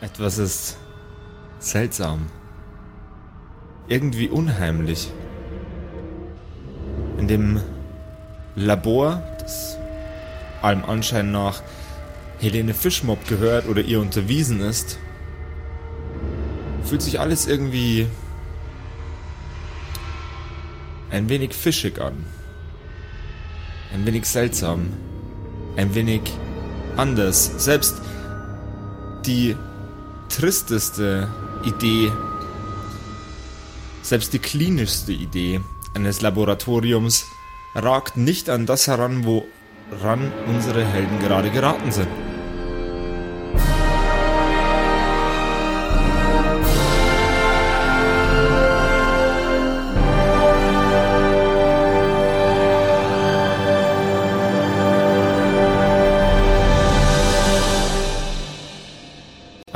Etwas ist seltsam. Irgendwie unheimlich. In dem Labor, das allem Anschein nach Helene Fischmob gehört oder ihr unterwiesen ist, fühlt sich alles irgendwie ein wenig fischig an. Ein wenig seltsam. Ein wenig anders. Selbst die tristeste Idee, selbst die klinischste Idee eines Laboratoriums ragt nicht an das heran, woran unsere Helden gerade geraten sind.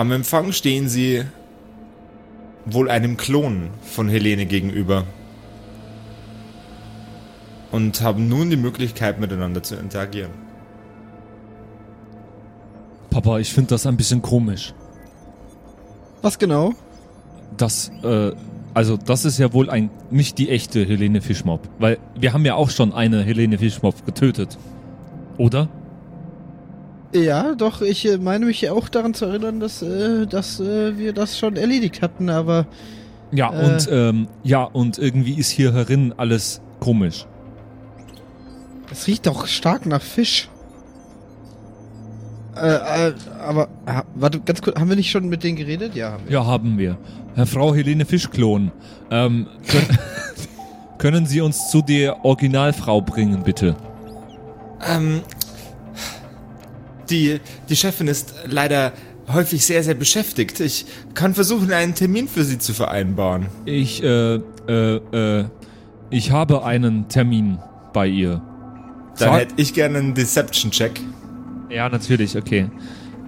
Am Empfang stehen sie wohl einem Klon von Helene gegenüber und haben nun die Möglichkeit miteinander zu interagieren. Papa, ich finde das ein bisschen komisch. Was genau? Das, äh, also das ist ja wohl ein nicht die echte Helene Fischmob, weil wir haben ja auch schon eine Helene Fischmob getötet. Oder? Ja, doch, ich äh, meine mich auch daran zu erinnern, dass, äh, dass äh, wir das schon erledigt hatten, aber. Ja, Äh. und ähm, ja, und irgendwie ist hier herin alles komisch. Es riecht doch stark nach Fisch. Äh, äh, aber, ah, warte, ganz kurz, haben wir nicht schon mit denen geredet? Ja, haben wir. Ja, haben wir. Herr Frau Helene Fischklon, ähm, können, können Sie uns zu der Originalfrau bringen, bitte? Ähm, die, die Chefin ist leider häufig sehr, sehr beschäftigt. Ich kann versuchen, einen Termin für sie zu vereinbaren. Ich, äh, äh, äh, ich habe einen Termin bei ihr. Dann Sag- hätte ich gerne einen Deception-Check. Ja, natürlich, okay.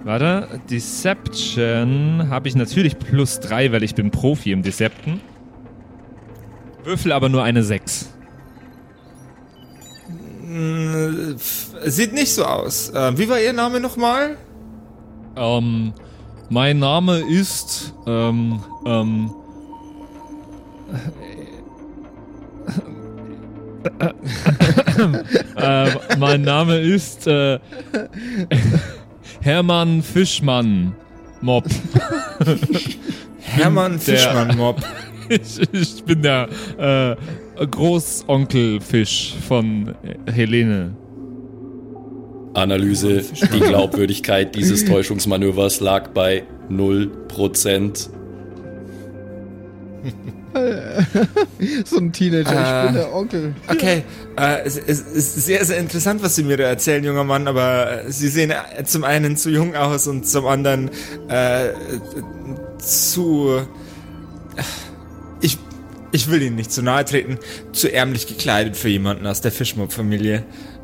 Warte, Deception habe ich natürlich plus drei, weil ich bin Profi im Decepten. Würfel aber nur eine 6. Äh, Sieht nicht so aus. Äh, wie war Ihr Name nochmal? Ähm, mein Name ist, ähm, ähm, äh, mein Name ist, äh, Hermann Fischmann Mob. Hermann der- Fischmann-Mob. Ich, ich bin der äh, Großonkel Fisch von Helene. Analyse, die Glaubwürdigkeit dieses Täuschungsmanövers lag bei 0%. So ein Teenager, Äh. ich bin der Onkel. Okay, äh, es, es ist sehr, sehr interessant, was Sie mir da erzählen, junger Mann, aber äh, Sie sehen äh, zum einen zu jung aus und zum anderen äh, zu... Ich, will Ihnen nicht zu nahe treten, zu ärmlich gekleidet für jemanden aus der Fischmob-Familie.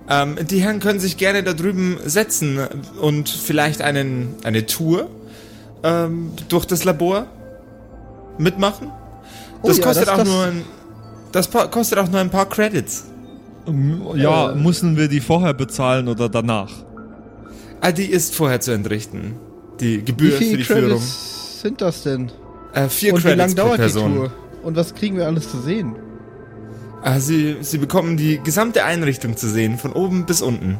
Ähm, die Herren können sich gerne da drüben setzen und vielleicht einen, eine Tour ähm, durch das Labor mitmachen. Das Oh ja, kostet das- auch das- nur ein... Das kostet auch nur ein paar Credits. Ja, Äh. müssen wir die vorher bezahlen oder danach? Ah, die ist vorher zu entrichten. Die Wie Gebühr für die Führung. Credits sind das denn? Äh, vier Und wie Credits lange pro dauert die Person. Tour? Und was kriegen wir alles zu sehen? Ah, sie, sie bekommen die gesamte Einrichtung zu sehen, von oben bis unten.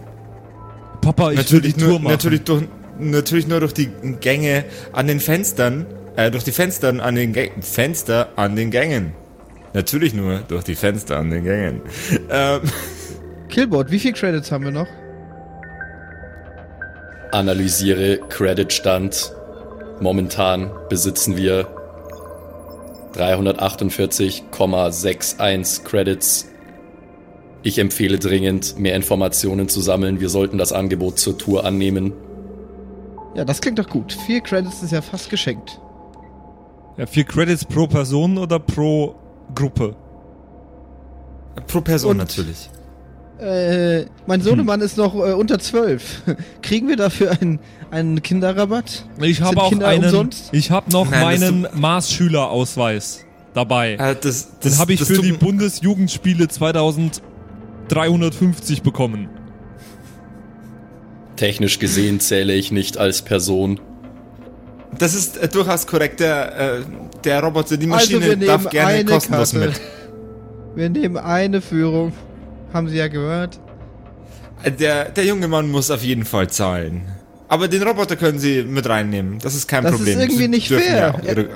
Papa, ich natürlich, will die Tour nur, machen. natürlich, durch, natürlich nur durch die Gänge an den Fenstern, äh, durch die Fenster an den Gängen. Fenster an den Gängen. Natürlich nur durch die Fenster an den Gängen. Ähm, Killboard, wie viele Credits haben wir noch? Analysiere Creditstand. Momentan besitzen wir 348,61 Credits. Ich empfehle dringend, mehr Informationen zu sammeln. Wir sollten das Angebot zur Tour annehmen. Ja, das klingt doch gut. Vier Credits ist ja fast geschenkt. Ja, vier Credits pro Person oder pro Gruppe? pro Person Und- natürlich. Äh, mein Sohnemann ist noch äh, unter zwölf. Kriegen wir dafür einen, einen Kinderrabatt? Ich habe auch Kinder einen. umsonst? Ich habe noch Nein, meinen Maßschülerausweis dabei. Äh, das, Den das, habe ich das für die Bundesjugendspiele 2350 bekommen. Technisch gesehen zähle ich nicht als Person. Das ist äh, durchaus korrekt. Der, äh, der Roboter, die Also Maschine wir nehmen darf gerne kostenlos Karte. mit. Wir nehmen eine Führung. Haben Sie ja gehört. Der, der junge Mann muss auf jeden Fall zahlen. Aber den Roboter können Sie mit reinnehmen. Das ist kein Das ist Problem. irgendwie Sie nicht dürfen fair. Ja auch Ihre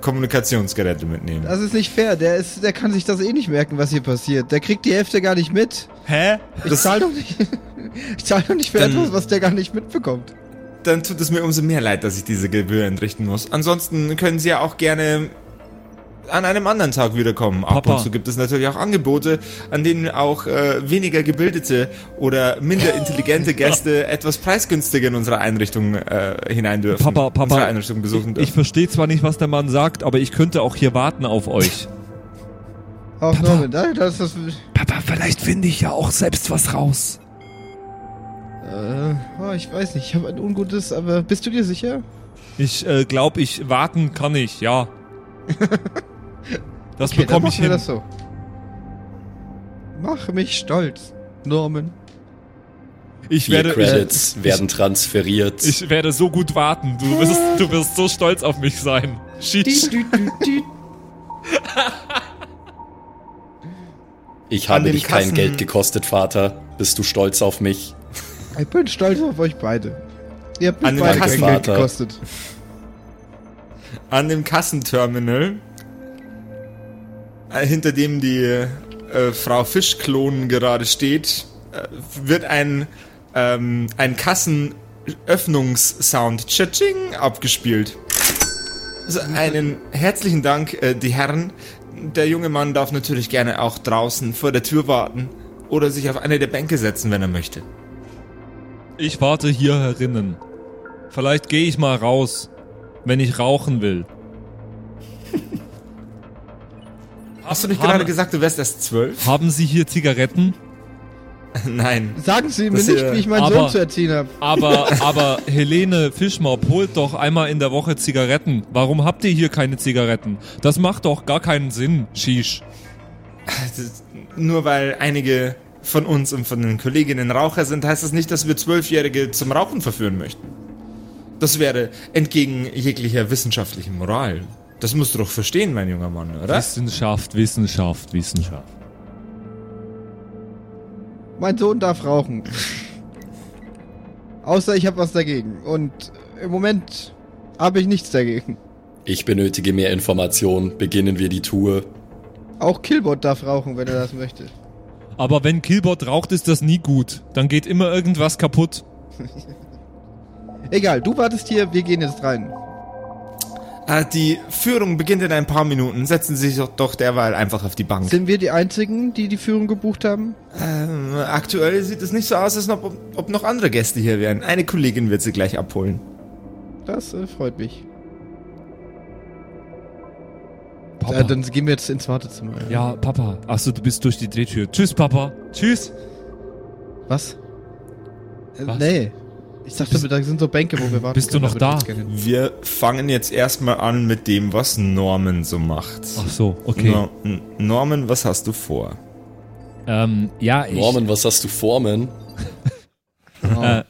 Kommunikationsgeräte mitnehmen. Das ist nicht fair. Der, ist, der kann sich das eh nicht merken, was hier passiert. Der kriegt die Hälfte gar nicht mit. Hä? Ich Das- zahle doch nicht. Ich zahle doch nicht für Dann- etwas, was der gar nicht mitbekommt. Dann tut es mir umso mehr leid, dass ich diese Gebühr entrichten muss. Ansonsten können Sie ja auch gerne an einem anderen Tag wiederkommen. Ab Papa. und zu gibt es natürlich auch Angebote, an denen auch äh, weniger gebildete oder minder intelligente Gäste etwas preisgünstiger in unsere Einrichtung äh, hinein dürfen. Papa, Papa, Unsere Einrichtung besuchen Ich dürfen. verstehe zwar nicht, was der Mann sagt, aber ich könnte auch hier warten auf euch. Auch Norman, da- das ist das. Papa, vielleicht finde ich ja auch selbst was raus. Äh, oh, ich weiß nicht, ich habe ein ungutes, aber bist du dir sicher? Ich äh, glaube, ich warten kann ich, ja. Das Okay, bekomme ich wir hin. das so. Mach mich stolz, Norman. Ich werde, Credits werden transferiert. ich werde so gut warten. Du wirst, du wirst so stolz auf mich sein. Sheesh. Ich habe dich kein Kassen- Geld gekostet, Vater. Bist du stolz auf mich? Ich bin stolz auf euch beide. Ihr habt mich beide kein Geld gekostet. An dem Kassenterminal, äh, hinter dem die äh, Frau Fischklon gerade steht, äh, wird ein, ähm, ein Kassenöffnungssound Tschatsching abgespielt. Also einen herzlichen Dank, äh, die Herren. Der junge Mann darf natürlich gerne auch draußen vor der Tür warten oder sich auf eine der Bänke setzen, wenn er möchte. Ich warte hier herinnen. Vielleicht gehe ich mal raus, wenn ich rauchen will. Hast du nicht Haben- gerade gesagt, du wärst erst zwölf? Haben Sie hier Zigaretten? Nein. Sagen Sie mir Das, nicht, wie ich meinen aber- Sohn zu erziehen habe. Aber, aber Helene Fischmob holt doch einmal in der Woche Zigaretten. Warum habt ihr hier keine Zigaretten? Das macht doch gar keinen Sinn, Shish. Nur weil einige von uns und von den Kolleginnen Raucher sind, heißt das nicht, dass wir Zwölfjährige zum Rauchen verführen möchten. Das wäre entgegen jeglicher wissenschaftlichen Moral. Das musst du doch verstehen, mein junger Mann, oder? Wissenschaft, Wissenschaft, Wissenschaft. Mein Sohn darf rauchen. Außer ich habe was dagegen. Und im Moment habe ich nichts dagegen. Ich benötige mehr Informationen. Beginnen wir die Tour. Auch Killbot darf rauchen, wenn er das möchte. Aber wenn Killbot raucht, ist das nie gut. Dann geht immer irgendwas kaputt. Egal, du wartest hier, wir gehen jetzt rein. Ah, die Führung beginnt in ein paar Minuten. Setzen Sie sich doch, doch derweil einfach auf die Bank. Sind wir die Einzigen, die die Führung gebucht haben? Ähm, aktuell sieht es nicht so aus, als ob, ob noch andere Gäste hier wären. Eine Kollegin wird sie gleich abholen. Das äh, freut mich. Papa. Äh, dann gehen wir jetzt ins Wartezimmer. ja, Papa. Achso, du bist durch die Drehtür. Tschüss, Papa. Tschüss. Was? Äh, Was? Nee. Ich dachte, da sind so Bänke, wo wir warten. Bist du noch da? Wir fangen jetzt erstmal an mit dem, was Norman so macht. Ach so, okay. No- Norman, was hast du vor? Ähm, ja, ich... Norman, was hast du Formen? Äh,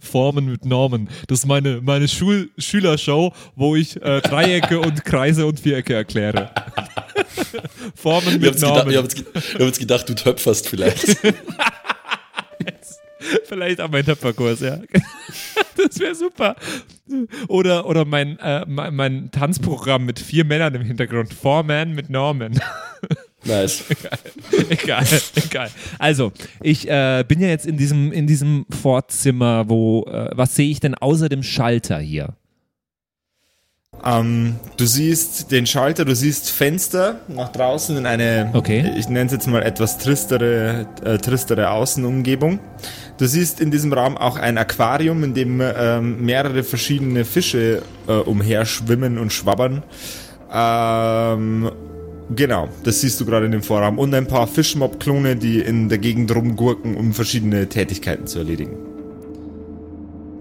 Formen mit Normen. Das ist meine, meine Schul Schülershow, wo ich äh, Dreiecke und Kreise und Vierecke erkläre. Formen mit jetzt, gedacht, Normen. ich hab jetzt, ge- ich hab jetzt gedacht, du töpferst vielleicht. Vielleicht auch mein Töpferkurs, ja. Das wäre super. Oder, oder mein, äh, mein, mein Tanzprogramm mit vier Männern im Hintergrund. Four Men mit Norman. nice. egal, egal. Also, ich äh, bin ja jetzt in diesem, in diesem Vorzimmer, wo, äh, was sehe ich denn außer dem Schalter hier? Ähm, du siehst den Schalter, du siehst Fenster nach draußen in eine, Okay. ich nenne es jetzt mal etwas tristere, äh, tristere Außenumgebung. Du siehst in diesem Raum auch ein Aquarium, in dem ähm, mehrere verschiedene Fische äh, umherschwimmen und schwabbern. Ähm, genau, das siehst du gerade in dem Vorraum. Und ein paar Fischmob-Klone, die in der Gegend rumgurken, um verschiedene Tätigkeiten zu erledigen.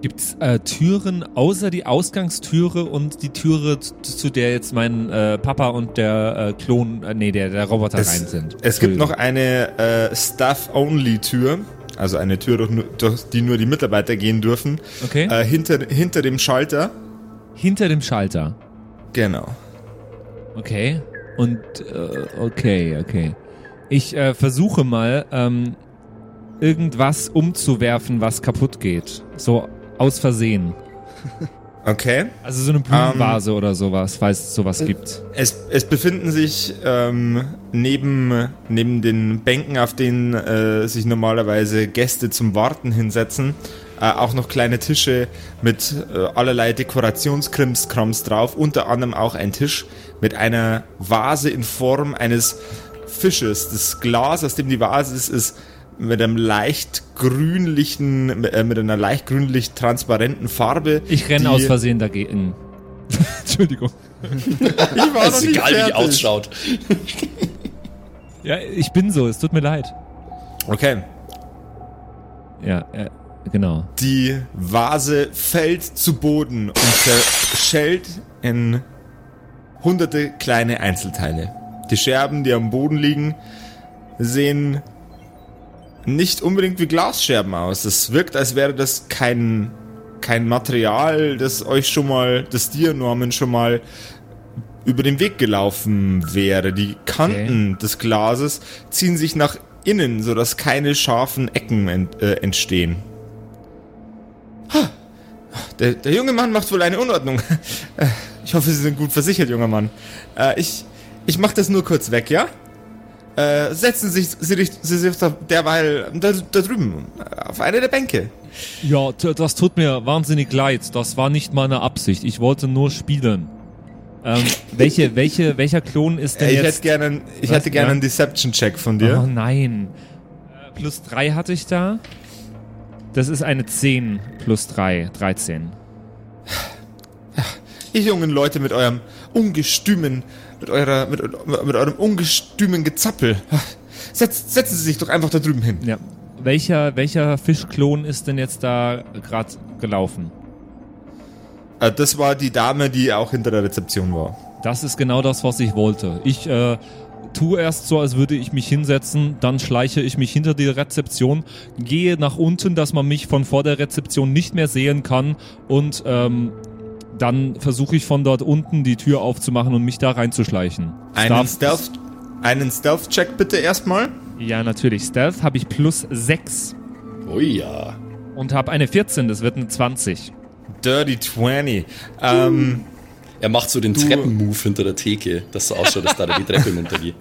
Gibt es äh, Türen außer die Ausgangstüre und die Türe, zu, der jetzt mein äh, Papa und der äh, Klon, äh, nee, der, der Roboter Es, rein sind? es gibt noch eine äh, Staff-Only-Tür, also eine Tür, durch, durch die nur die Mitarbeiter gehen dürfen, Okay. äh, hinter, hinter dem Schalter. Hinter dem Schalter. Genau. Okay. Und äh, okay, okay. Ich äh, versuche mal ähm, irgendwas umzuwerfen, was kaputt geht. So aus Versehen. Okay. Also so eine Blumenvase oder sowas, falls es sowas gibt. Es, es befinden sich ähm, neben, neben den Bänken, auf denen äh, sich normalerweise Gäste zum Warten hinsetzen, äh, auch noch kleine Tische mit äh, allerlei Dekorationskrimskrams drauf. Unter anderem auch ein Tisch mit einer Vase in Form eines Fisches. Das Glas, aus dem die Vase ist, ist mit einem leicht grünlichen, äh, mit einer leicht grünlich transparenten Farbe. Ich renne aus Versehen dagegen. Entschuldigung. Ich war ist egal, wie die ausschaut. Ja, ich bin so, es tut mir leid. Okay. Ja, äh, genau. Die Vase fällt zu Boden und zerschellt in hunderte kleine Einzelteile. Die Scherben, die am Boden liegen, sehen nicht unbedingt wie Glasscherben aus. Es wirkt, als wäre das kein, kein Material, das euch schon mal, das dir, Norman, schon mal über den Weg gelaufen wäre. Die Kanten des Glases ziehen sich nach innen, sodass keine scharfen Ecken ent, äh, entstehen. Der, der junge Mann macht wohl eine Unordnung. Ich hoffe, Sie sind gut versichert, junger Mann. Äh, ich, ich mach das nur kurz weg, ja? Äh, setzen Sie sich, Sie, sich- Sie sich derweil da, da drüben auf eine der Bänke. Ja, das tut mir wahnsinnig leid. Das war nicht meine Absicht. Ich wollte nur spielen. Ähm, welche, welche, welcher Klon ist denn Äh, ich hätte jetzt? gerne, einen- ich Was? hätte gerne Ja? einen Deception-Check von Oh dir. nein. Äh, plus drei hatte ich da. Das ist eine 10 plus 3, 13. Ihr jungen Leute mit eurem ungestümen, mit eurer, mit, mit eurem ungestümen Gezappel. Setz, setzen Sie sich doch einfach da drüben hin. Ja. Welcher, welcher Fischklon ist denn jetzt da gerade gelaufen? Äh, das war die Dame, die auch hinter der Rezeption war. Das ist genau das, was ich wollte. Ich äh, tue erst so, als würde ich mich hinsetzen, dann schleiche ich mich hinter die Rezeption, gehe nach unten, dass man mich von vor der Rezeption nicht mehr sehen kann und ähm, dann versuche ich von dort unten die Tür aufzumachen und mich da reinzuschleichen. Einen Stealth- Stealth, einen Stealth-Check bitte erstmal. Ja, natürlich. Stealth habe ich plus 6 Oh ja. und habe eine 14, das wird eine 20. Dirty 20. Ähm, Er macht so den Treppenmove hinter der Theke, dass so ausschaut, dass da die Treppe runtergeht.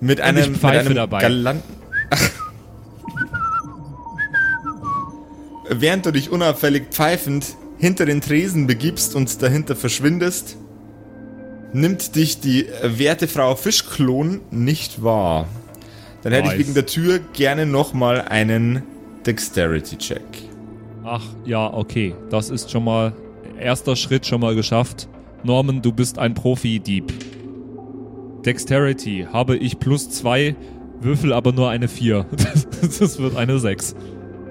mit einem, mit pfeife einem dabei. galanten... Während du dich unauffällig pfeifend hinter den Tresen begibst und dahinter verschwindest, nimmt dich die werte Frau Fischklon nicht wahr. Dann hätte Nice. ich wegen der Tür gerne nochmal einen Dexterity-Check. Ach ja, okay. Das ist schon mal erster Schritt schon mal geschafft. Norman, du bist ein Profi-Dieb. Dexterity habe ich plus zwei, würfel aber nur eine 4. Das, das wird eine 6.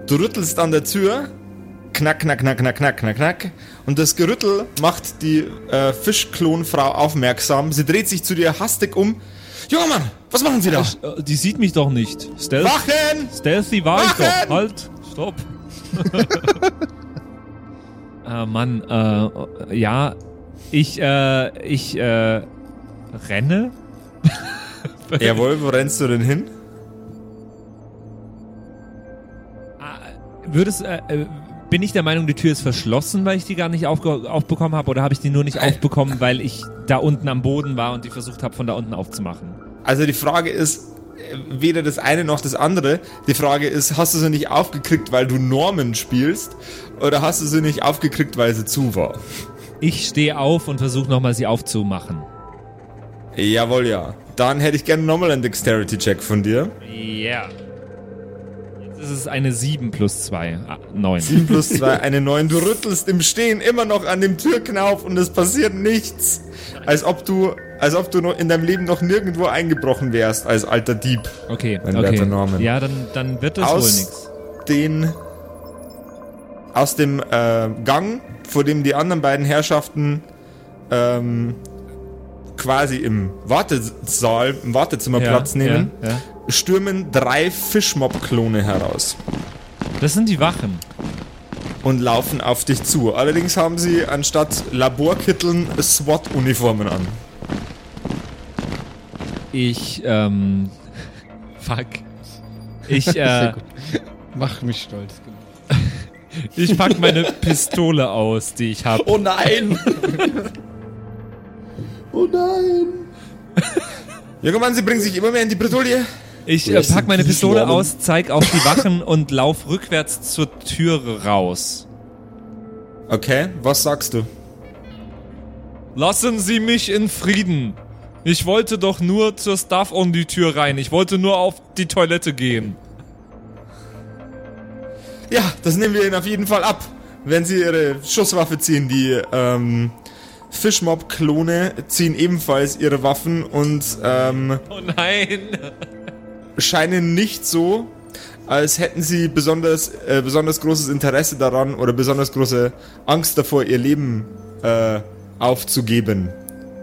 Du rüttelst an der Tür, knack, knack, knack, knack, knack, knack, knack. Und das Gerüttel macht die äh, Fischklonfrau aufmerksam. Sie dreht sich zu dir hastig um. Junger Mann, was machen Sie da? Äh, Die sieht mich doch nicht. Stealth, Wachen! Stealthy war ich Wachen! doch. Halt, stopp. äh, Mann, äh, ja, ich, äh, ich, äh, renne? Jawohl, wo rennst du denn hin? Würdest, äh, äh, bin ich der Meinung, die Tür ist verschlossen, weil ich die gar nicht aufbekommen habe, oder habe ich die nur nicht aufbekommen, weil ich da unten am Boden war und die versucht habe, von da unten aufzumachen? Also die Frage ist äh, weder das eine noch das andere. Die Frage ist, hast du sie nicht aufgekriegt, weil du Norman spielst? Oder hast du sie nicht aufgekriegt, weil sie zu war? Ich stehe auf und versuche nochmal sie aufzumachen. Jawohl, ja. Dann hätte ich gerne nochmal einen Dexterity-Check von dir. Ja. Jetzt ist es eine 7 plus 2. Ah, 9. 7 plus 2, eine 9. Du rüttelst im Stehen immer noch an dem Türknauf und es passiert nichts. Als ob du, als ob du noch in deinem Leben noch nirgendwo eingebrochen wärst als alter Dieb. Okay, Mein okay. Norman. Ja, dann, dann wird das wohl nichts. den, aus dem äh, Gang, vor dem die anderen beiden Herrschaften ähm, quasi im Wartesaal, im Wartezimmer Platz nehmen, Ja, ja. stürmen drei Fischmob-Klone heraus. Das sind die Wachen. und laufen auf dich zu. Allerdings haben sie anstatt Laborkitteln SWAT-Uniformen an. Ich, ähm. Fuck. Ich, äh. Mach mich stolz. Ich pack meine Pistole aus, die ich habe. Oh nein! oh nein! Junger Mann, sie bringen sich immer mehr in die Bredouille. Ich äh, pack in meine Pistole aus, zeig auf die Wachen und lauf rückwärts zur Türe raus. Okay, was sagst du? Lassen Sie mich in Frieden. Ich wollte doch nur zur Staff on die Tür rein. Ich wollte nur auf die Toilette gehen. Ja, das nehmen wir ihnen auf jeden Fall ab. Wenn sie ihre Schusswaffe ziehen, die ähm, Fishmob-Klone ziehen ebenfalls ihre Waffen und ähm, Oh nein. scheinen nicht so, als hätten sie besonders, äh, besonders großes Interesse daran oder besonders große Angst davor, ihr Leben äh, aufzugeben.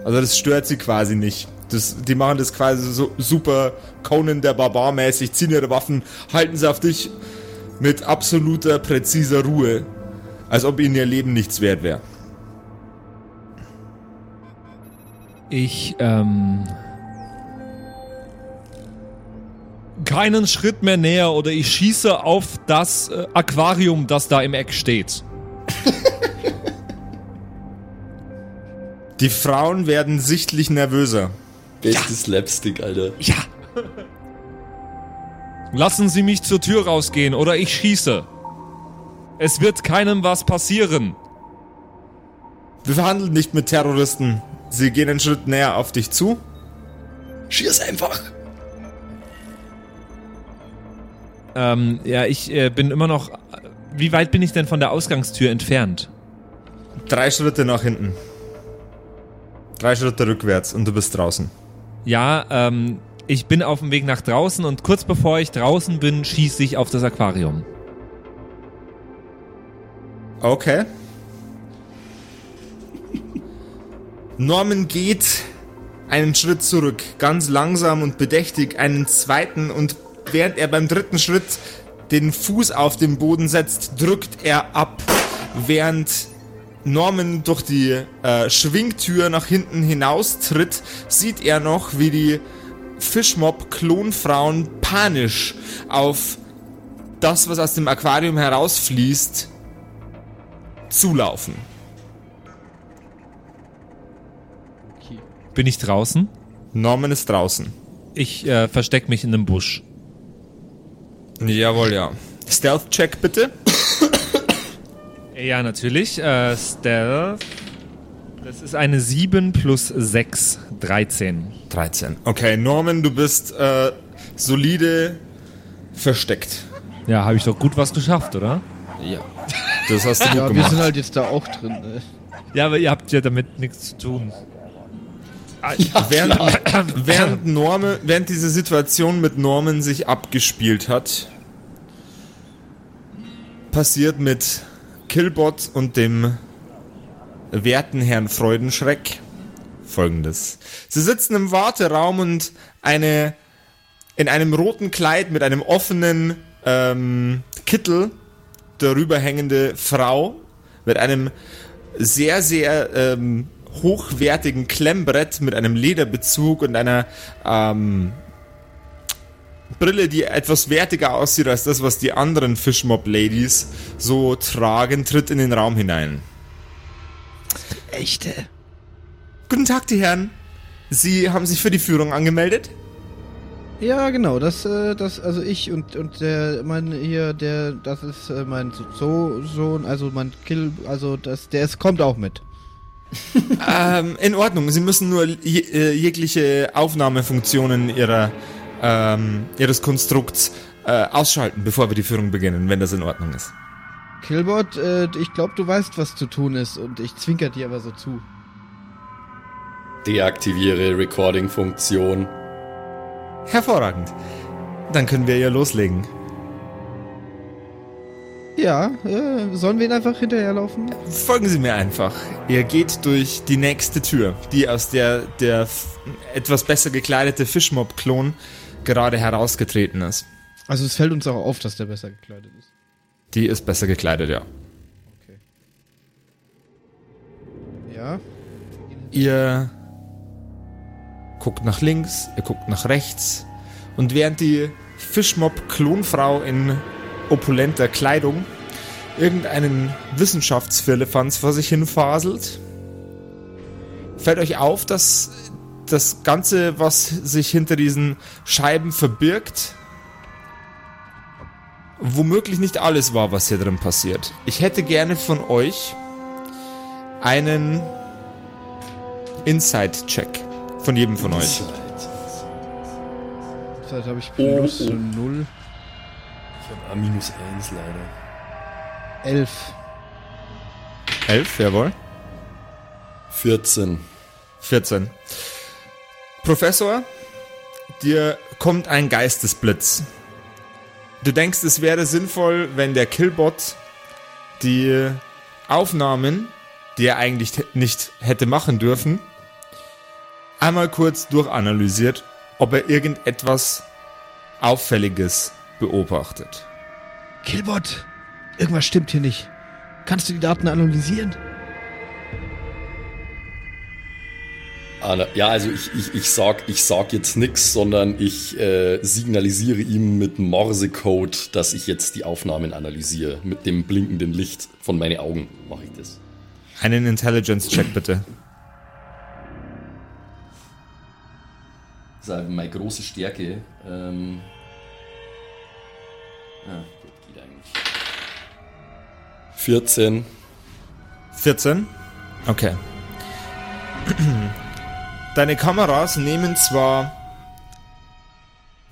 Also das stört sie quasi nicht. Das, die machen das quasi so super Conan der Barbar mäßig, ziehen ihre Waffen, halten sie auf dich mit absoluter, präziser Ruhe. Als ob ihnen ihr Leben nichts wert wäre. Ich, ähm. Keinen Schritt mehr näher oder ich schieße auf das äh, Aquarium, das da im Eck steht. Die Frauen werden sichtlich nervöser. Bestes Slapstick, Alter. Ja. Lassen Sie mich zur Tür rausgehen oder ich schieße. Es wird keinem was passieren. Wir verhandeln nicht mit Terroristen. Sie gehen einen Schritt näher auf dich zu. Schieß einfach! Ähm, ja, ich äh, bin immer noch. Wie weit bin ich denn von der Ausgangstür entfernt? Drei Schritte nach hinten. Drei Schritte rückwärts und du bist draußen. Ja, ähm, ich bin auf dem Weg nach draußen und kurz bevor ich draußen bin, schieße ich auf das Aquarium. Okay. Norman geht einen Schritt zurück, ganz langsam und bedächtig, einen zweiten und während er beim dritten Schritt den Fuß auf den Boden setzt, drückt er ab, während Norman durch die äh, Schwingtür nach hinten hinaustritt, sieht er noch, wie die Fischmob-Klonfrauen panisch auf das, was aus dem Aquarium herausfließt, zulaufen. Bin ich draußen? Norman ist draußen. Ich äh, versteck mich in einem Busch. Jawohl, ja. Stealth-Check bitte. Ja, natürlich. Äh, Stealth. Das ist eine 7 plus 6, 13. 13. Okay, Norman, du bist äh, solide versteckt. Ja, habe ich doch gut was geschafft, oder? Ja. Das hast du gut Ja, wir gemacht. sind halt jetzt da auch drin. Äh. Ja, aber ihr habt ja damit nichts zu tun. während, während, Norman, während diese Situation mit Norman sich abgespielt hat, passiert mit Killbot und dem werten Herrn Freudenschreck folgendes. Sie sitzen im Warteraum und eine in einem roten Kleid mit einem offenen ähm, Kittel darüber hängende Frau mit einem sehr, sehr ähm, hochwertigen Klemmbrett mit einem Lederbezug und einer ähm, Brille, die etwas wertiger aussieht als das, was die anderen Fishmob-Ladies so tragen, tritt in den Raum hinein. Echte. Guten Tag, die Herren. Sie haben sich für die Führung angemeldet? Ja, genau, das, äh, das, also ich und, und der, mein, hier, der, das ist äh, mein so Sohn, also mein Kill, also das, der ist, kommt auch mit. Ähm, in Ordnung. Sie müssen nur je, äh, jegliche Aufnahmefunktionen ihrer, ähm, ihres Konstrukts äh, ausschalten, bevor wir die Führung beginnen, wenn das in Ordnung ist. Killbot, äh, ich glaube, du weißt, was zu tun ist und ich zwinker dir aber so zu. Deaktiviere Recording-Funktion. Hervorragend. Dann können wir ja loslegen. Ja, äh, sollen wir ihn einfach hinterherlaufen? Folgen Sie mir einfach. Ihr geht durch die nächste Tür, die aus der der etwas besser gekleidete Fischmob-Klon gerade herausgetreten ist. Also es fällt uns auch auf, dass der besser gekleidet ist. Die ist besser gekleidet, ja. Okay. Ja. Ihr guckt nach links, ihr guckt nach rechts und während die Fischmob-Klonfrau in opulenter Kleidung irgendeinen Wissenschaftsfirlefanz vor sich hin faselt, fällt euch auf, dass das Ganze, was sich hinter diesen Scheiben verbirgt, womöglich nicht alles war, was hier drin passiert. Ich hätte gerne von euch einen Inside-Check von jedem von euch. Zeit habe ich Oh, plus oh. 0. Ich habe minus 1 leider. 11. Elf, jawohl. 14. 14. Professor, dir kommt ein Geistesblitz. Du denkst, es wäre sinnvoll, wenn der Killbot die Aufnahmen, die er eigentlich nicht hätte machen dürfen, einmal kurz durchanalysiert, ob er irgendetwas Auffälliges beobachtet. Killbot! Irgendwas stimmt hier nicht. Kannst du die Daten analysieren? Ana- Ja, also ich, ich, ich, sag, ich sag jetzt nix, sondern ich äh, signalisiere ihm mit Morsecode, dass ich jetzt die Aufnahmen analysiere. Mit dem blinkenden Licht von meinen Augen mache ich das. Einen Intelligence-Check bitte. Das ist halt meine große Stärke. Ähm, ja, gut, geht eigentlich. 14. 14? Okay. Deine Kameras nehmen zwar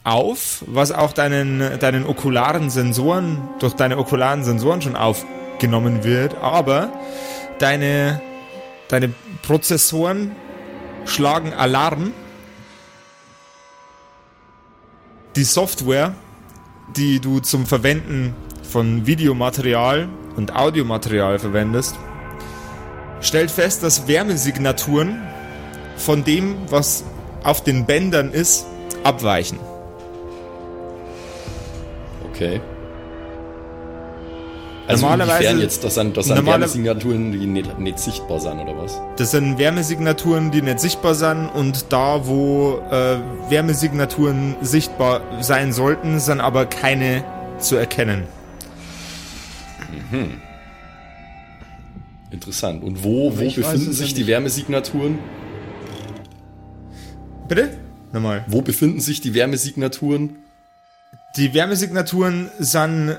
auf, was auch deinen, deinen okularen Sensoren, durch deine okularen Sensoren schon aufgenommen wird, aber deine, deine Prozessoren schlagen Alarm. Die Software, die du zum Verwenden von Videomaterial und Audiomaterial verwendest, stellt fest, dass Wärmesignaturen von dem, was auf den Bändern ist, abweichen. Okay. Also Normalerweise- inwiefern jetzt, das sind, das sind Normale- Wärmesignaturen, die nicht, nicht sichtbar sind, oder was? Das sind Wärmesignaturen, die nicht sichtbar sind und da, wo äh, Wärmesignaturen sichtbar sein sollten, sind aber keine zu erkennen. Interessant. Und wo, wo ich weiß befinden ja sich die. Wärmesignaturen? Bitte? Nochmal. Wo befinden sich die Wärmesignaturen? Die Wärmesignaturen sind,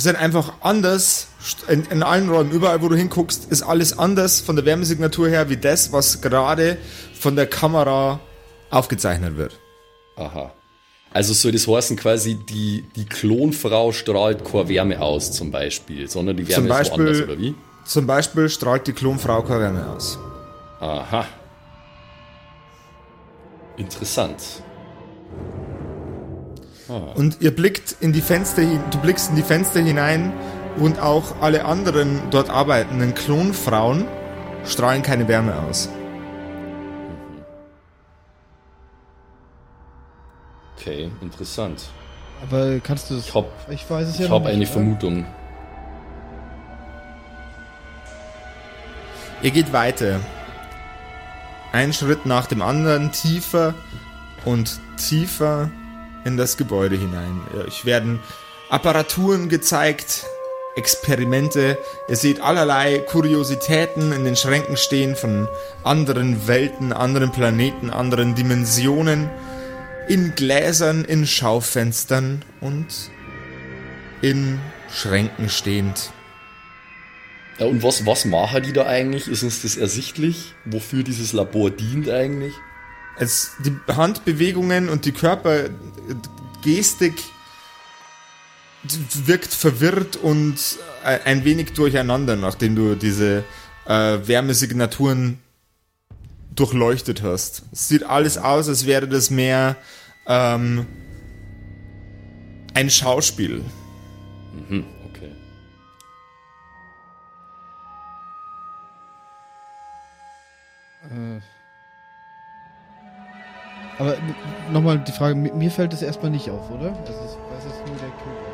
sind einfach anders. In, in allen Räumen, überall wo du hinguckst, ist alles anders von der Wärmesignatur her wie das, was gerade von der Kamera aufgezeichnet wird. Aha. Also soll das heißen quasi, die, die Klonfrau strahlt keine Wärme aus zum Beispiel, sondern die Wärme Zum ist woanders, Beispiel- oder wie? Zum Beispiel strahlt die Klonfrau keine Wärme aus. Aha. Interessant. Und ihr blickt in die Fenster du blickst in die Fenster hinein und auch alle anderen dort arbeitenden Klonfrauen strahlen keine Wärme aus. Okay, interessant. Aber kannst du das. Ich hab, Ich weiß es ja ich noch hab nicht, eine oder? Vermutung. Ihr geht weiter. Ein Schritt nach dem anderen, tiefer und tiefer in das Gebäude hinein. Euch werden Apparaturen gezeigt, Experimente. Ihr seht allerlei Kuriositäten in den Schränken stehen von anderen Welten, anderen Planeten, anderen Dimensionen. In Gläsern, in Schaufenstern und in Schränken stehend. Ja, und was, was machen die da eigentlich? Ist uns das ersichtlich? Wofür dieses Labor dient eigentlich? Es, die Handbewegungen und die Körpergestik wirkt verwirrt und äh, ein wenig durcheinander, nachdem du diese äh, Wärmesignaturen durchleuchtet hast. Es sieht alles aus, als wäre das mehr ähm, ein Schauspiel. Hm, Aber nochmal die Frage, mi- mir fällt es erstmal nicht auf, oder? Also es- das ist nur der Killbot.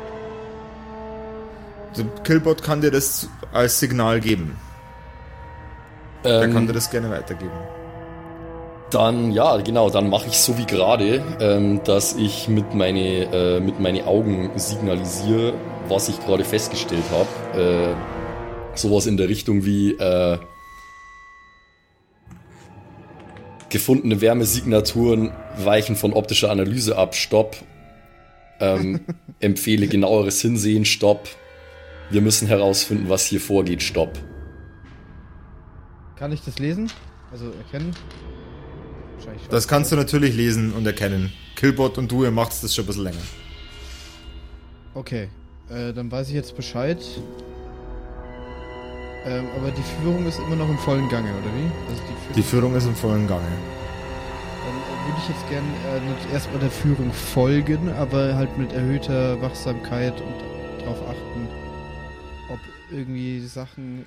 Der Killbot kann dir das als Signal geben. Der Ähm, kann dir das gerne weitergeben. Dann, ja, genau, dann mache ich so wie gerade, ähm, dass ich mit meine, äh, mit meine Augen signalisiere, was ich gerade festgestellt habe. Äh, sowas in der Richtung wie äh, gefundene Wärmesignaturen weichen von optischer Analyse ab, Stopp. Ähm, empfehle genaueres Hinsehen, Stopp. Wir müssen herausfinden, was hier vorgeht, Stopp. Kann ich das lesen? Also erkennen? Das kannst du natürlich lesen und erkennen. Killbot und du, ihr macht das schon ein bisschen länger. Okay, äh, dann weiß ich jetzt Bescheid. Ähm, aber die Führung ist immer noch im vollen Gange, oder wie? Also die, Die Führung, Führung ist im vollen Gange. dann äh, würde ich jetzt gern äh, erstmal der Führung folgen, aber halt mit erhöhter Wachsamkeit und darauf achten, ob irgendwie Sachen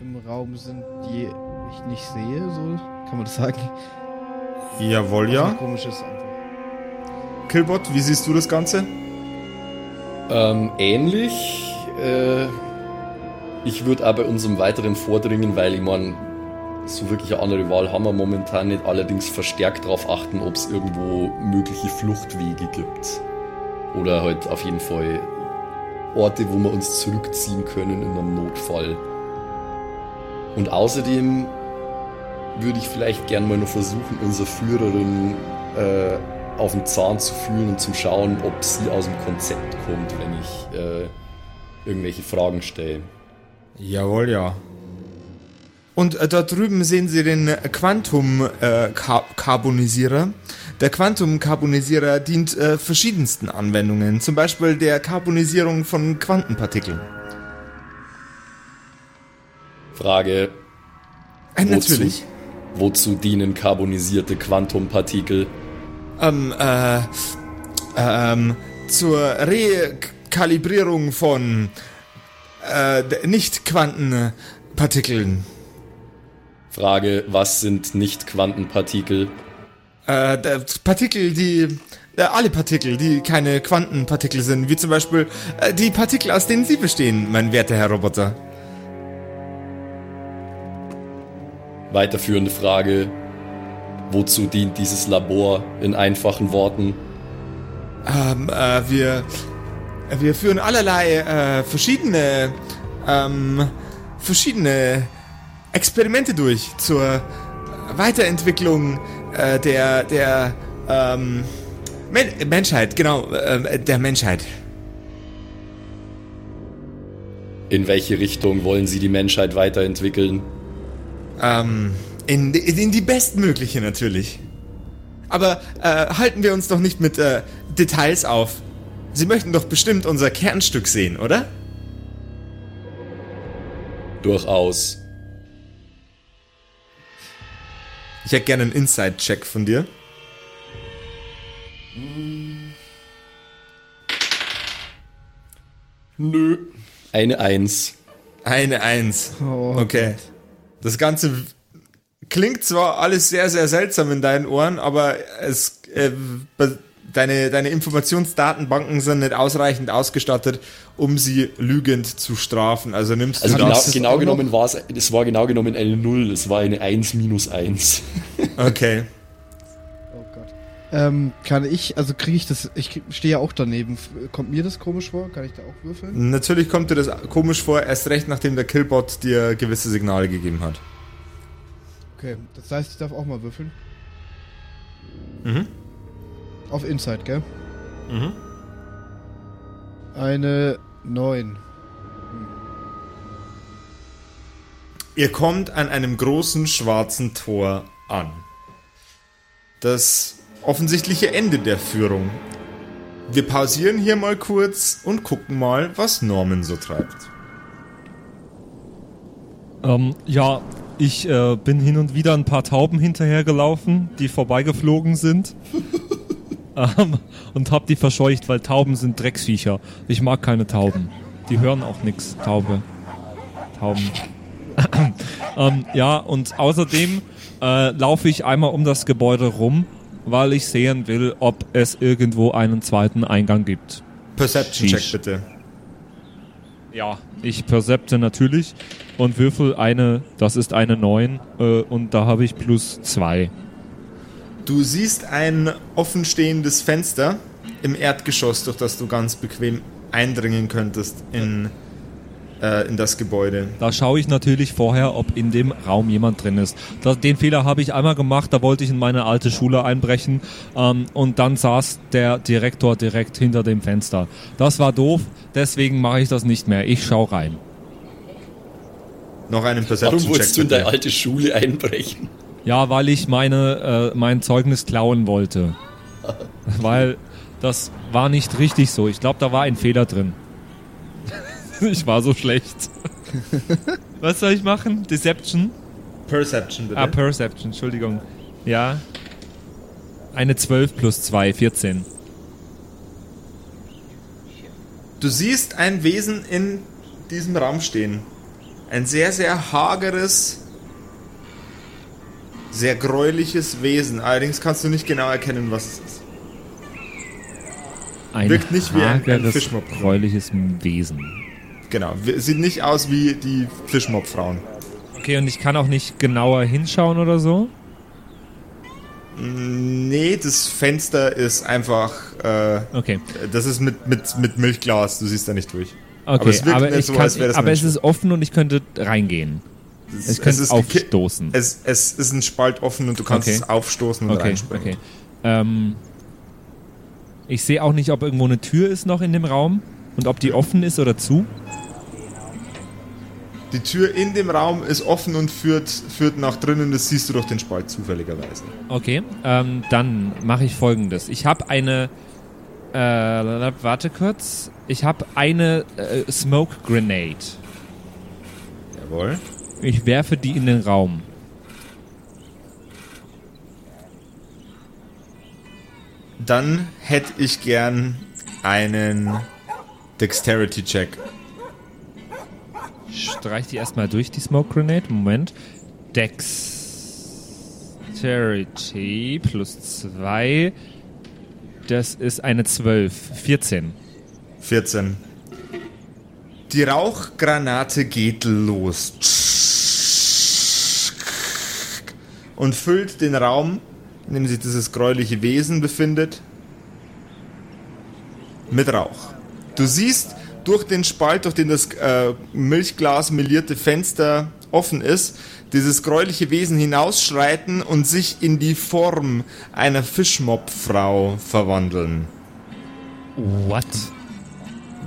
im Raum sind, die ich nicht sehe, so kann man das sagen. Jawohl, ja. ein Komisches einfach. Killbot, wie siehst du das Ganze? Ähm, ähnlich. Äh, ich würde bei unserem weiteren Vordringen, weil ich meine, so wirklich eine andere Wahl haben wir momentan nicht, allerdings verstärkt darauf achten, ob es irgendwo mögliche Fluchtwege gibt. Oder halt auf jeden Fall Orte, wo wir uns zurückziehen können in einem Notfall. Und außerdem würde ich vielleicht gern mal noch versuchen, unsere Führerin äh, auf den Zahn zu fühlen und zu schauen, ob sie aus dem Konzept kommt, wenn ich äh, irgendwelche Fragen stelle. Jawohl, ja. Und äh, dort drüben sehen Sie den Quantum-Carbonisierer. der Quantum-Carbonisierer dient äh, verschiedensten Anwendungen, zum Beispiel der Carbonisierung von Quantenpartikeln. Frage, Äh, wozu, natürlich. wozu dienen carbonisierte Quantumpartikel? Ähm, äh, ähm, zur Rekalibrierung von äh, Nicht-Quantenpartikeln. Frage, was sind Nicht-Quantenpartikel? Äh, Partikel, die. Äh, alle Partikel, die keine Quantenpartikel sind, wie zum Beispiel äh, die Partikel, aus denen Sie bestehen, mein werter Herr Roboter. Weiterführende Frage, wozu dient dieses Labor in einfachen Worten? Ähm, äh, wir. Wir führen allerlei äh, verschiedene. Ähm, verschiedene Experimente durch zur Weiterentwicklung äh, der. der. Ähm, Men Menschheit, genau, äh, der Menschheit. In welche Richtung wollen Sie die Menschheit weiterentwickeln? Ähm, in, in die bestmögliche natürlich. Aber äh, halten wir uns doch nicht mit äh, Details auf. Sie möchten doch bestimmt unser Kernstück sehen, oder? Durchaus. Ich hätte gerne einen Inside-Check von dir. Nö. Eine Eins. Eine Eins. Oh, Okay. Das Ganze klingt zwar alles sehr, sehr seltsam in deinen Ohren, aber es, äh, deine, deine Informationsdatenbanken sind nicht ausreichend ausgestattet, um sie lügend zu strafen. Also nimmst Also du genau, das genau noch- genommen war es, es war genau genommen eine Null, es war eine Eins minus Eins. Okay. Oh Gott. Ähm, kann ich, also kriege ich das, ich stehe ja auch daneben. Kommt mir das komisch vor? Kann ich da auch würfeln? Natürlich kommt dir das komisch vor, erst recht nachdem der Killbot dir gewisse Signale gegeben hat. Okay, das heißt, ich darf auch mal würfeln. Mhm. Auf Inside, gell? Mhm. Eine 9. Ihr kommt an einem großen schwarzen Tor an. Das offensichtliche Ende der Führung. Wir pausieren hier mal kurz und gucken mal, was Norman so treibt. Ähm, ja, ich äh, bin hin und wieder ein paar Tauben hinterhergelaufen, die vorbeigeflogen sind. ähm, und hab die verscheucht, weil Tauben sind Drecksviecher. Ich mag keine Tauben. Die hören auch nix, Taube. Tauben. ähm, ja, und außerdem äh, laufe ich einmal um das Gebäude rum, weil ich sehen will, ob es irgendwo einen zweiten Eingang gibt. Perception Check bitte. Ja, ich percepte natürlich. und würfel eine, das ist eine 9 äh, und da habe ich plus 2. Du siehst ein offenstehendes Fenster im Erdgeschoss, durch das du ganz bequem eindringen könntest in, äh, in das Gebäude. Da schaue ich natürlich vorher, ob in dem Raum jemand drin ist. Das, den Fehler habe ich einmal gemacht, da wollte ich in meine alte Schule einbrechen ähm, und dann saß der Direktor direkt hinter dem Fenster. Das war doof, deswegen mache ich das nicht mehr. Ich schaue rein. Noch einen Warum Perception-Check. wolltest du in deine alte Schule einbrechen? Ja, weil ich meine, äh, mein Zeugnis klauen wollte. weil das war nicht richtig so. Ich glaube, da war ein Fehler drin. ich war so schlecht. Was soll ich machen? Deception? Perception, bitte. Ah, Perception, Entschuldigung. Ja. Eine 12 plus 2, 14. Du siehst ein Wesen in diesem Raum stehen. Ein sehr, sehr hageres, sehr gräuliches Wesen. Allerdings kannst du nicht genau erkennen, was es ist. Ein Wirkt nicht wie ein- ein Fischmob. gräuliches Wesen. Genau. Sieht nicht aus wie die Fischmob-Frauen. Okay, und ich kann auch nicht genauer hinschauen oder so? Nee, das Fenster ist einfach. Äh, Okay. das ist mit, mit, mit Milchglas. Du siehst da nicht durch. Okay, Aber es aber, so, kann, als wäre das aber es ist offen und ich könnte reingehen. Es, es ist aufstoßen. Es, es ist ein Spalt offen und du kannst Okay. es aufstoßen und Okay, reinspringen. okay. Ähm, ich sehe auch nicht, ob irgendwo eine Tür ist noch in dem Raum und ob die offen ist oder zu. Die Tür in dem Raum ist offen und führt, führt nach drinnen. Das siehst du durch den Spalt zufälligerweise. Okay, ähm, dann mache ich folgendes. Ich habe eine. Äh, warte kurz. Ich habe eine äh, Smoke Grenade. Jawohl. Ich werfe die in den Raum. Dann hätte ich gern einen Dexterity-Check. Streich die erstmal durch, die Smoke Grenade. Moment. Dexterity plus 2. Das ist eine 12. 14. 14. Die Rauchgranate geht los. Und füllt den Raum, in dem sich dieses gräuliche Wesen befindet, mit Rauch. Du siehst durch den Spalt, durch den das äh, Milchglas melierte Fenster offen ist, dieses gräuliche Wesen hinausschreiten und sich in die Form einer Fischmobfrau verwandeln. What?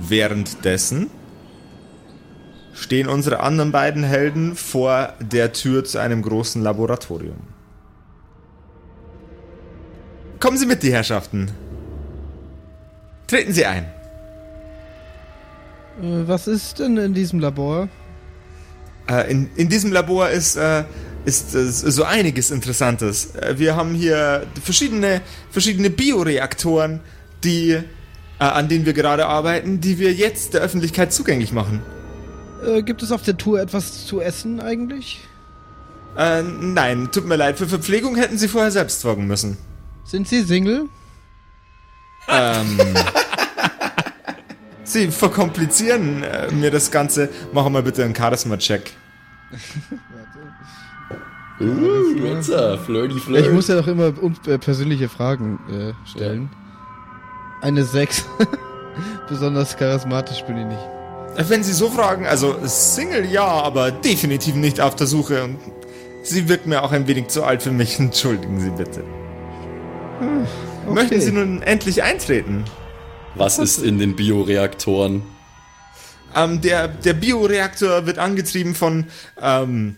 Währenddessen stehen unsere anderen beiden Helden vor der Tür zu einem großen Laboratorium. Kommen Sie mit, die Herrschaften. Treten Sie ein. Äh, was ist denn in diesem Labor? Äh, in, in diesem Labor ist, äh, ist äh, so einiges Interessantes. Wir haben hier verschiedene, verschiedene Bioreaktoren, die, an denen wir gerade arbeiten, die wir jetzt der Öffentlichkeit zugänglich machen. Äh, gibt es auf der Tour etwas zu essen eigentlich? Äh, nein, tut mir leid. Für Verpflegung hätten Sie vorher selbst sorgen müssen. Sind Sie Single? Ähm. Sie verkomplizieren äh, mir das Ganze. Machen wir bitte einen Charisma-Check. Uh, jetzt uh, flirty flirt. Ich muss ja doch immer äh, persönliche Fragen äh, stellen. Eine 6. Besonders charismatisch bin ich nicht. Wenn Sie so fragen, also Single ja, aber definitiv nicht auf der Suche. Und Sie wirkt mir auch ein wenig zu alt für mich. Entschuldigen Sie bitte. Okay. Möchten Sie nun endlich eintreten? Was ist in den Bioreaktoren? Ähm, der, der Bioreaktor wird angetrieben von ähm,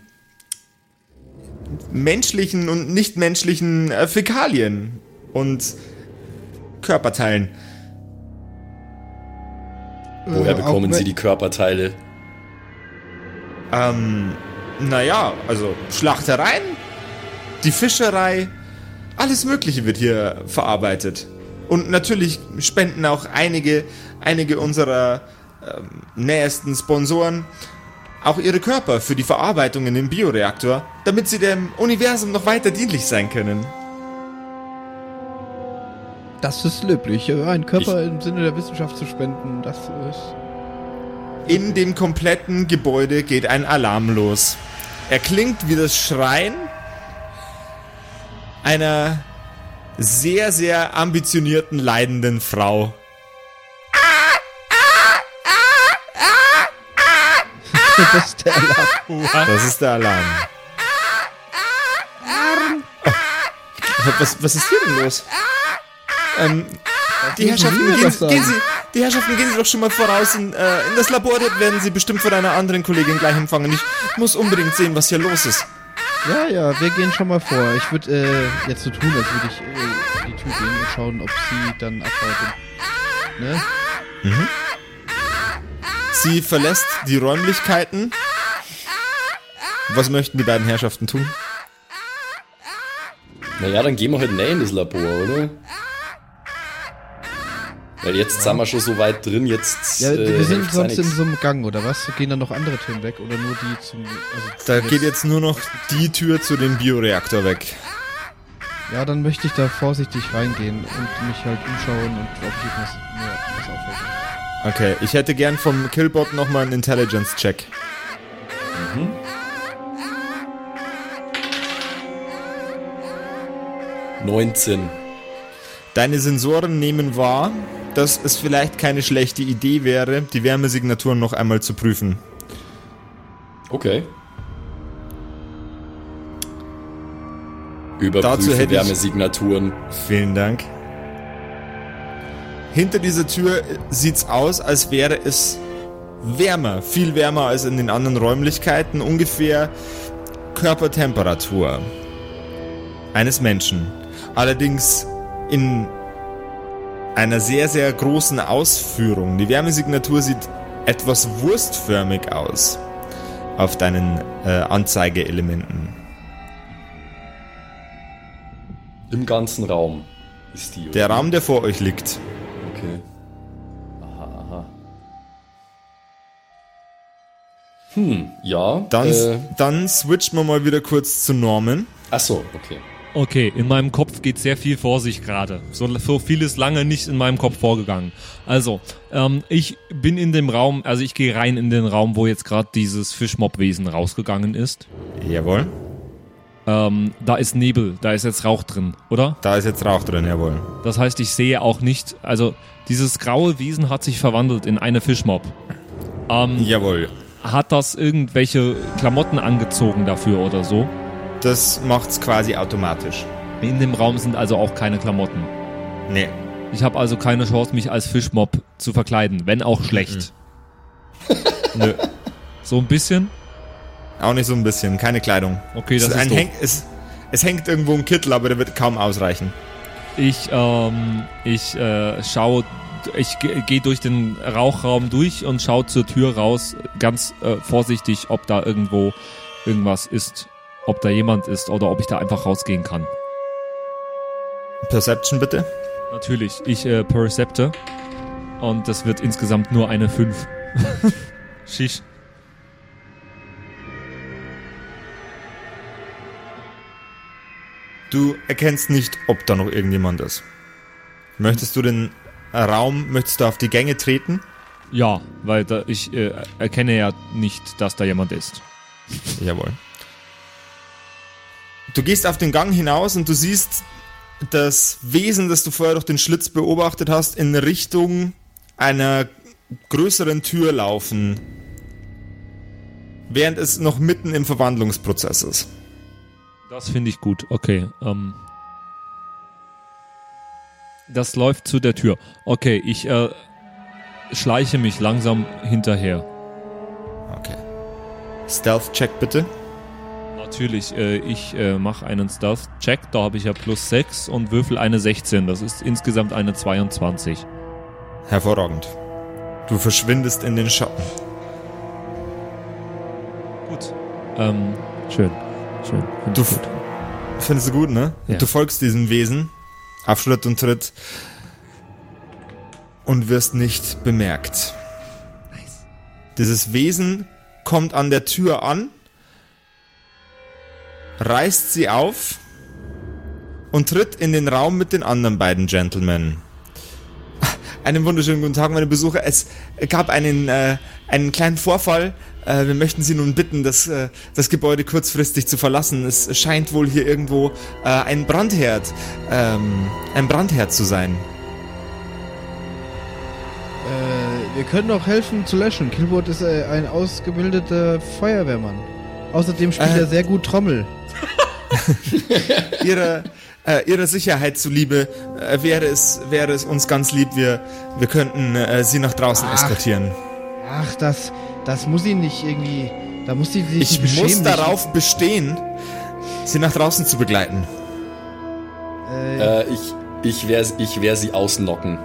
menschlichen und nichtmenschlichen äh, Fäkalien und Körperteilen. Woher Äh, bekommen Sie die Körperteile? Ähm, naja, also Schlachtereien, die Fischerei, alles Mögliche wird hier verarbeitet. Und natürlich spenden auch einige, einige unserer ähm, nähesten Sponsoren auch ihre Körper für die Verarbeitung in den Bioreaktor, damit sie dem Universum noch weiter dienlich sein können. Das ist löblich. Äh, Einen Körper im Sinne der Wissenschaft zu spenden, das ist. In dem kompletten Gebäude geht ein Alarm los. Er klingt wie das Schreien einer sehr, sehr ambitionierten, leidenden Frau. das ist der Alarm. Das ist der Alarm. Oh. Was, was ist hier denn los? Ähm, die Herrschaften, gehen, gehen Sie, die Herrschaften, gehen Sie doch schon mal voraus in, äh, in das Labor. Dort werden Sie bestimmt von einer anderen Kollegin gleich empfangen. Ich muss unbedingt sehen, was hier los ist. Ja, ja, wir gehen schon mal vor. Ich würde äh, jetzt so tun, als würde ich äh, die Tür gehen und schauen, ob sie dann abhaut. Ne? Sie verlässt die Räumlichkeiten. Was möchten die beiden Herrschaften tun? Naja, dann gehen wir halt näher in das Labor, oder? Weil jetzt sind wir schon so weit drin, jetzt. Ja, äh, wir sind hilft's sonst in so einem Gang, oder was? Gehen dann noch andere Türen weg oder nur die zum. Also Da geht jetzt nur noch die Tür zu dem Bioreaktor weg. Ja, dann möchte ich da vorsichtig reingehen und mich halt umschauen und ob ich was, mir was auffällt. Okay, ich hätte gern vom Killbot nochmal einen Intelligence-Check. 19. Deine Sensoren nehmen wahr, dass es vielleicht keine schlechte Idee wäre, die Wärmesignaturen noch einmal zu prüfen. Okay. Dazu Überprüfe hätte ich- Wärmesignaturen. Vielen Dank. Hinter dieser Tür sieht's aus, als wäre es wärmer, viel wärmer als in den anderen Räumlichkeiten, ungefähr Körpertemperatur eines Menschen. Allerdings in einer sehr, sehr großen Ausführung. Die Wärmesignatur sieht etwas wurstförmig aus auf deinen äh, Anzeigeelementen. Im ganzen Raum ist die. Der oder? Raum, der vor euch liegt. Okay. Aha, aha. Hm, ja. Dann, Äh, dann switchen wir mal wieder kurz zu Norman. ach so, okay. Okay, in meinem Kopf geht sehr viel vor sich gerade. So, so viel ist lange nicht in meinem Kopf vorgegangen. Also, ähm, ich bin in dem Raum, also ich gehe rein in den Raum, wo jetzt gerade dieses Fischmob-Wesen rausgegangen ist. Jawohl. Ähm, da ist Nebel, da ist jetzt Rauch drin, oder? Da ist jetzt Rauch drin, jawohl. Das heißt, ich sehe auch nicht, also dieses graue Wesen hat sich verwandelt in eine Fischmob. Ähm, Jawohl. Hat das irgendwelche Klamotten angezogen dafür oder so? Das macht's quasi automatisch. In dem Raum sind also auch keine Klamotten. Nee. Ich habe also keine Chance, mich als Fischmob zu verkleiden, wenn auch schlecht. Nö. So ein bisschen? Auch nicht so ein bisschen. Keine Kleidung. Okay, das es, ist ein doof. Häng, es, es hängt irgendwo ein Kittel, aber der wird kaum ausreichen. Ich, ähm, ich äh, schaue, ich ge- gehe durch den Rauchraum durch und schaue zur Tür raus, ganz äh, vorsichtig, ob da irgendwo irgendwas ist, ob da jemand ist oder ob ich da einfach rausgehen kann. Perception bitte. Natürlich, ich äh, percepte und das wird insgesamt nur eine 5. Schisch. Du erkennst nicht, ob da noch irgendjemand ist. Möchtest du den Raum, möchtest du auf die Gänge treten? Ja, weil da, ich äh, erkenne ja nicht, dass da jemand ist. Jawohl. Du gehst auf den Gang hinaus und du siehst das Wesen, das du vorher durch den Schlitz beobachtet hast, in Richtung einer größeren Tür laufen. Während es noch mitten im Verwandlungsprozess ist. Das finde ich gut. Okay. Ähm, das läuft zu der Tür. Okay, ich äh, schleiche mich langsam hinterher. Okay. Stealth-Check bitte. Natürlich, äh, ich äh, mache einen Stealth-Check. Da habe ich ja plus 6 und würfel eine 16. Das ist insgesamt eine 22. Hervorragend. Du verschwindest in den Schatten. Gut. Ähm, schön. Schön. Find Du gut. Findest du gut, ne? Ja. Du folgst diesem Wesen auf Schritt und Tritt und wirst nicht bemerkt. Dieses Wesen kommt an der Tür an, reißt sie auf und tritt in den Raum mit den anderen beiden Gentlemen. einen wunderschönen guten Tag, meine Besucher. Es gab einen, äh, einen kleinen Vorfall. Äh, wir möchten Sie nun bitten, das, äh, das Gebäude kurzfristig zu verlassen. Es scheint wohl hier irgendwo äh, ein Brandherd, ähm, ein Brandherd zu sein. Äh, wir können auch helfen zu löschen. Killboard ist äh, ein ausgebildeter Feuerwehrmann. Außerdem spielt Äh. er sehr gut Trommel. Ihrer, äh, ihrer Sicherheit zuliebe äh, wäre, es, wäre es uns ganz lieb, wir, wir könnten äh, Sie nach draußen Ach. eskortieren. Ach, das, das muss ihn nicht irgendwie. Da muss sie sich Ich nicht muss beschämen. darauf bestehen, Sie nach draußen zu begleiten. Äh, Äh, ich ich werde ich wär sie ausnocken.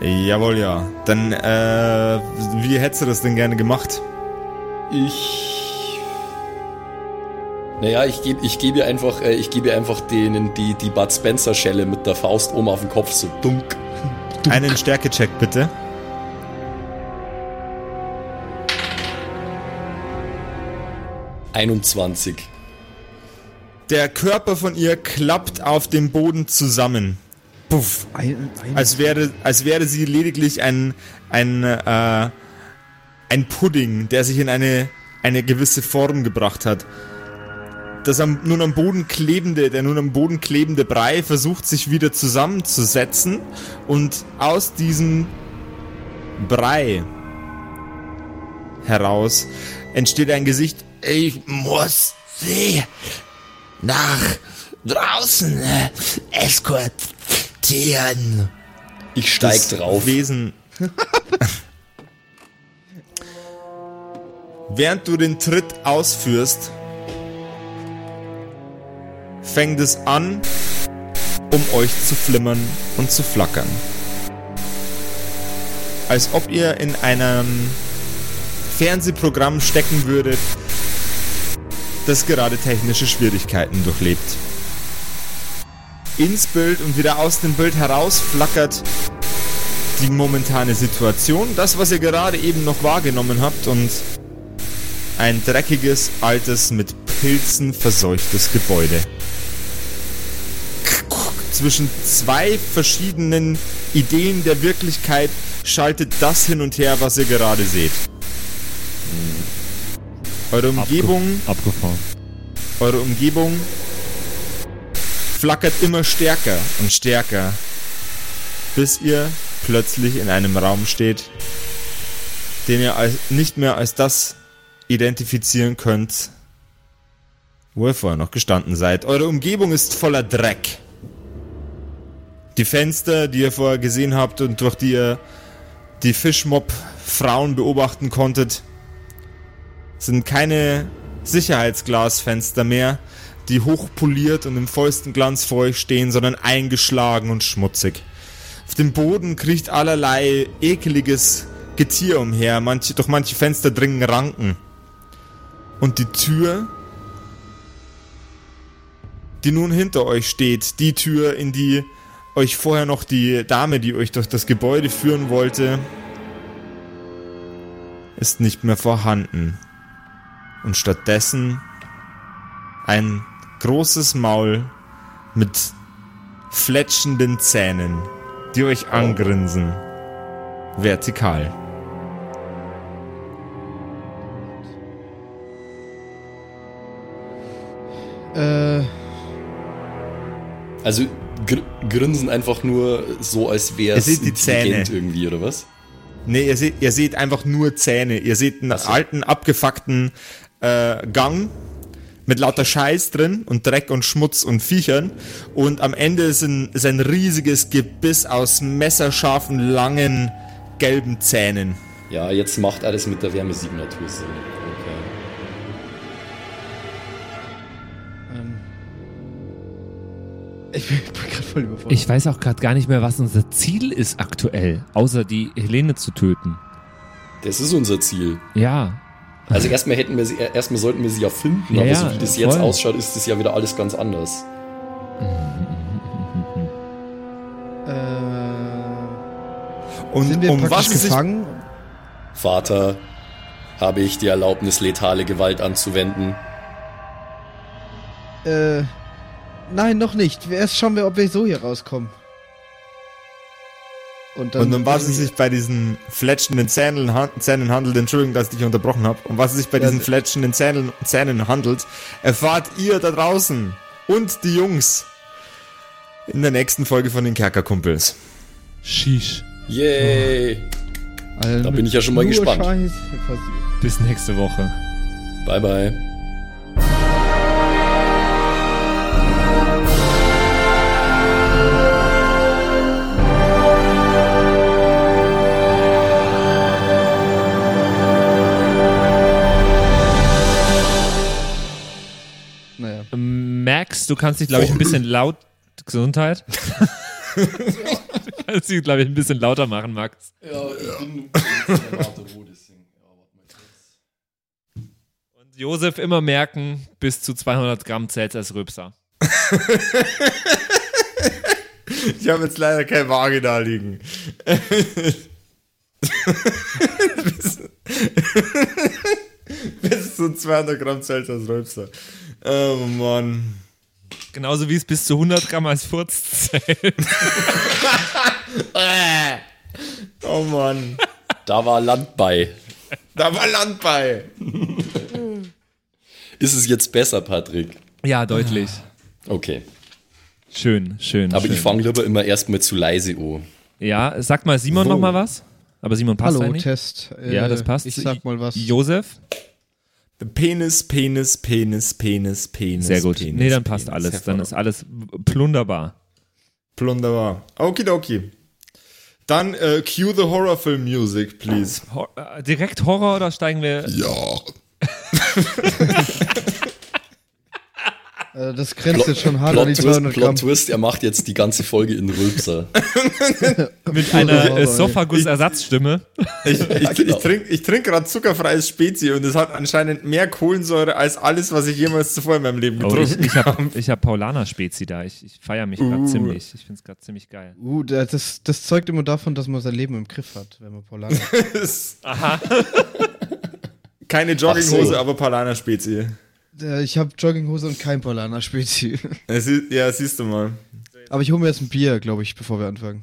Jawohl, ja. Dann, äh, wie hättest du das denn gerne gemacht? Ich. Naja, ich gebe ich geb ihr einfach, äh, ich gebe ihr einfach denen die, die Bud Spencer Schelle mit der Faust oben auf den Kopf, so dunk. Einen Stärkecheck bitte. 21. Der Körper von ihr klappt auf dem Boden zusammen. Puff. ein, ein, Als wäre, als wäre sie lediglich ein, ein, äh, ein Pudding, der sich in eine, eine gewisse Form gebracht hat. Das am, nun am Boden klebende, der nun am Boden klebende Brei versucht sich wieder zusammenzusetzen und aus diesem Brei heraus entsteht ein Gesicht. Ich muss sie nach draußen eskortieren. Ich steig Das drauf. Wesen. Während du den Tritt ausführst, fängt es an, um euch zu flimmern und zu flackern. Als ob ihr in einem Fernsehprogramm stecken würdet, das gerade technische Schwierigkeiten durchlebt. Ins Bild und wieder aus dem Bild heraus flackert die momentane Situation, das, was ihr gerade eben noch wahrgenommen habt und ein dreckiges, altes, mit Pilzen verseuchtes Gebäude. Zwischen zwei verschiedenen Ideen der Wirklichkeit schaltet das hin und her, was ihr gerade seht. Eure Umgebung Abge abgefahren. eure Umgebung flackert immer stärker und stärker, bis ihr plötzlich in einem Raum steht, den ihr als, nicht mehr als das identifizieren könnt, wo ihr vorher noch gestanden seid. Eure Umgebung ist voller Dreck. Die Fenster, die ihr vorher gesehen habt und durch die ihr die Fischmob-Frauen beobachten konntet, sind keine Sicherheitsglasfenster mehr, die hochpoliert und im vollsten Glanz vor euch stehen, sondern eingeschlagen und schmutzig. Auf dem Boden kriecht allerlei ekeliges Getier umher, manche, durch manche Fenster dringen Ranken. Und die Tür, die nun hinter euch steht, die Tür, in die euch vorher noch die Dame, die euch durch das Gebäude führen wollte, ist nicht mehr vorhanden. Und stattdessen ein großes Maul mit fletschenden Zähnen, die euch angrinsen. Vertikal. äh, Also gr grinsen einfach nur so, als wäre es intelligent Zähne. irgendwie, oder was? Nee, ihr seht, ihr seht einfach nur Zähne. Ihr seht einen so. alten, abgefuckten äh, Gang mit lauter Scheiß drin und Dreck und Schmutz und Viechern. Und am Ende ist ein, ist ein riesiges Gebiss aus messerscharfen, langen, gelben Zähnen. Ja, jetzt macht alles mit der Wärmesignatur Sinn. Ich bin gerade voll überfordert. Ich weiß auch gerade gar nicht mehr, was unser Ziel ist aktuell, außer die Helene zu töten. Das ist unser Ziel. Ja, Also erstmal hätten wir sie, erstmal sollten wir sie ja finden, Ja, aber so wie das jetzt voll. ausschaut, ist das ja wieder alles ganz anders. äh, Und sind wir um praktisch was gefangen? Vater, habe ich die Erlaubnis, letale Gewalt anzuwenden? Äh, nein, noch nicht. Erst schauen wir, ob wir so hier rauskommen. Und Und um was es sich bei diesen fletschenden Zähnen, Zähnen handelt, Entschuldigung, dass ich dich unterbrochen habe, um was es sich bei Ja, diesen fletschenden Zähnen, Zähnen handelt, erfahrt ihr da draußen und die Jungs in der nächsten Folge von den Kerkerkumpels. Sheesh. Yay! Alter, Da bin ich ja schon mal gespannt. Bis nächste Woche. Bye, bye. Du kannst dich, glaube ich, ein bisschen laut. Gesundheit. du kannst dich, glaube ich, ein bisschen lauter machen, Max. Ja, ich bin. Und Josef immer merken, bis zu 200 Gramm zählt als Rübser. Ich habe jetzt leider keine Waage da liegen. bis, bis zu 200 Gramm zählt das Rülpser. Oh Mann. Genauso wie es bis zu 100 Gramm als Furz zählt. Oh Mann. Da war Land bei. Da war Land bei. Ist es jetzt besser, Patrick? Ja, deutlich. Okay. Schön, schön. Aber schön. ich fange lieber immer erstmal zu leise an. Ja, sag mal Simon Wo? noch mal was. Aber Simon passt Hallo, eigentlich. Test. Äh, Ja, das passt. Ich sag mal was. Josef? Penis, Penis, Penis, Penis, Penis. Sehr gut. Penis, nee, dann passt Penis. alles. Dann ist alles plunderbar. Plunderbar. Okidoki. Dann äh, cue the horror film music, please. Hor äh, direkt Horror oder steigen wir? Ja. Äh, das grenzt jetzt schon hart an die Plot, Twist, 200 Plot Gramm. Twist, er macht jetzt die ganze Folge in Rülpser. Mit einer äh. Sophagus-Ersatzstimme. Ich, ich, genau. ich trinke ich trink gerade zuckerfreies Spezi und es hat anscheinend mehr Kohlensäure als alles, was ich jemals zuvor in meinem Leben Oh, ich getrunken ich habe ich hab Paulaner-Spezi da. Ich, ich feiere mich gerade Uh. ziemlich. Ich finde es gerade ziemlich geil. Uh, da- das, das zeugt immer davon, dass man sein Leben im Griff hat, wenn man Polana habe. Keine Jogginghose, so. aber Palaner Spezi. äh, Ich habe Jogginghose und kein Polana-Spezi. Ja, sie- Ja, siehst du mal. Aber ich hole mir jetzt ein Bier, glaube ich, bevor wir anfangen.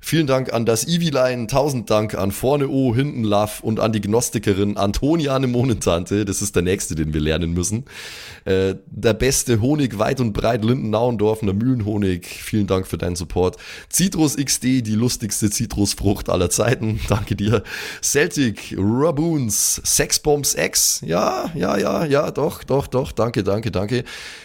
Vielen Dank an das Eviline, tausend Dank an Vorne O, Hinten Love und an die Gnostikerin Antoniane Monentante, das ist der nächste, den wir lernen müssen. Äh, der beste Honig weit und breit, Linden-Nauendorfener Mühlenhonig, vielen Dank für deinen Support. Citrus XD, die lustigste Zitrusfrucht aller Zeiten, danke dir. Celtic, Rabu, Moons, Sexbombs X, ja, ja, ja, ja, doch, doch, doch, danke, danke, danke.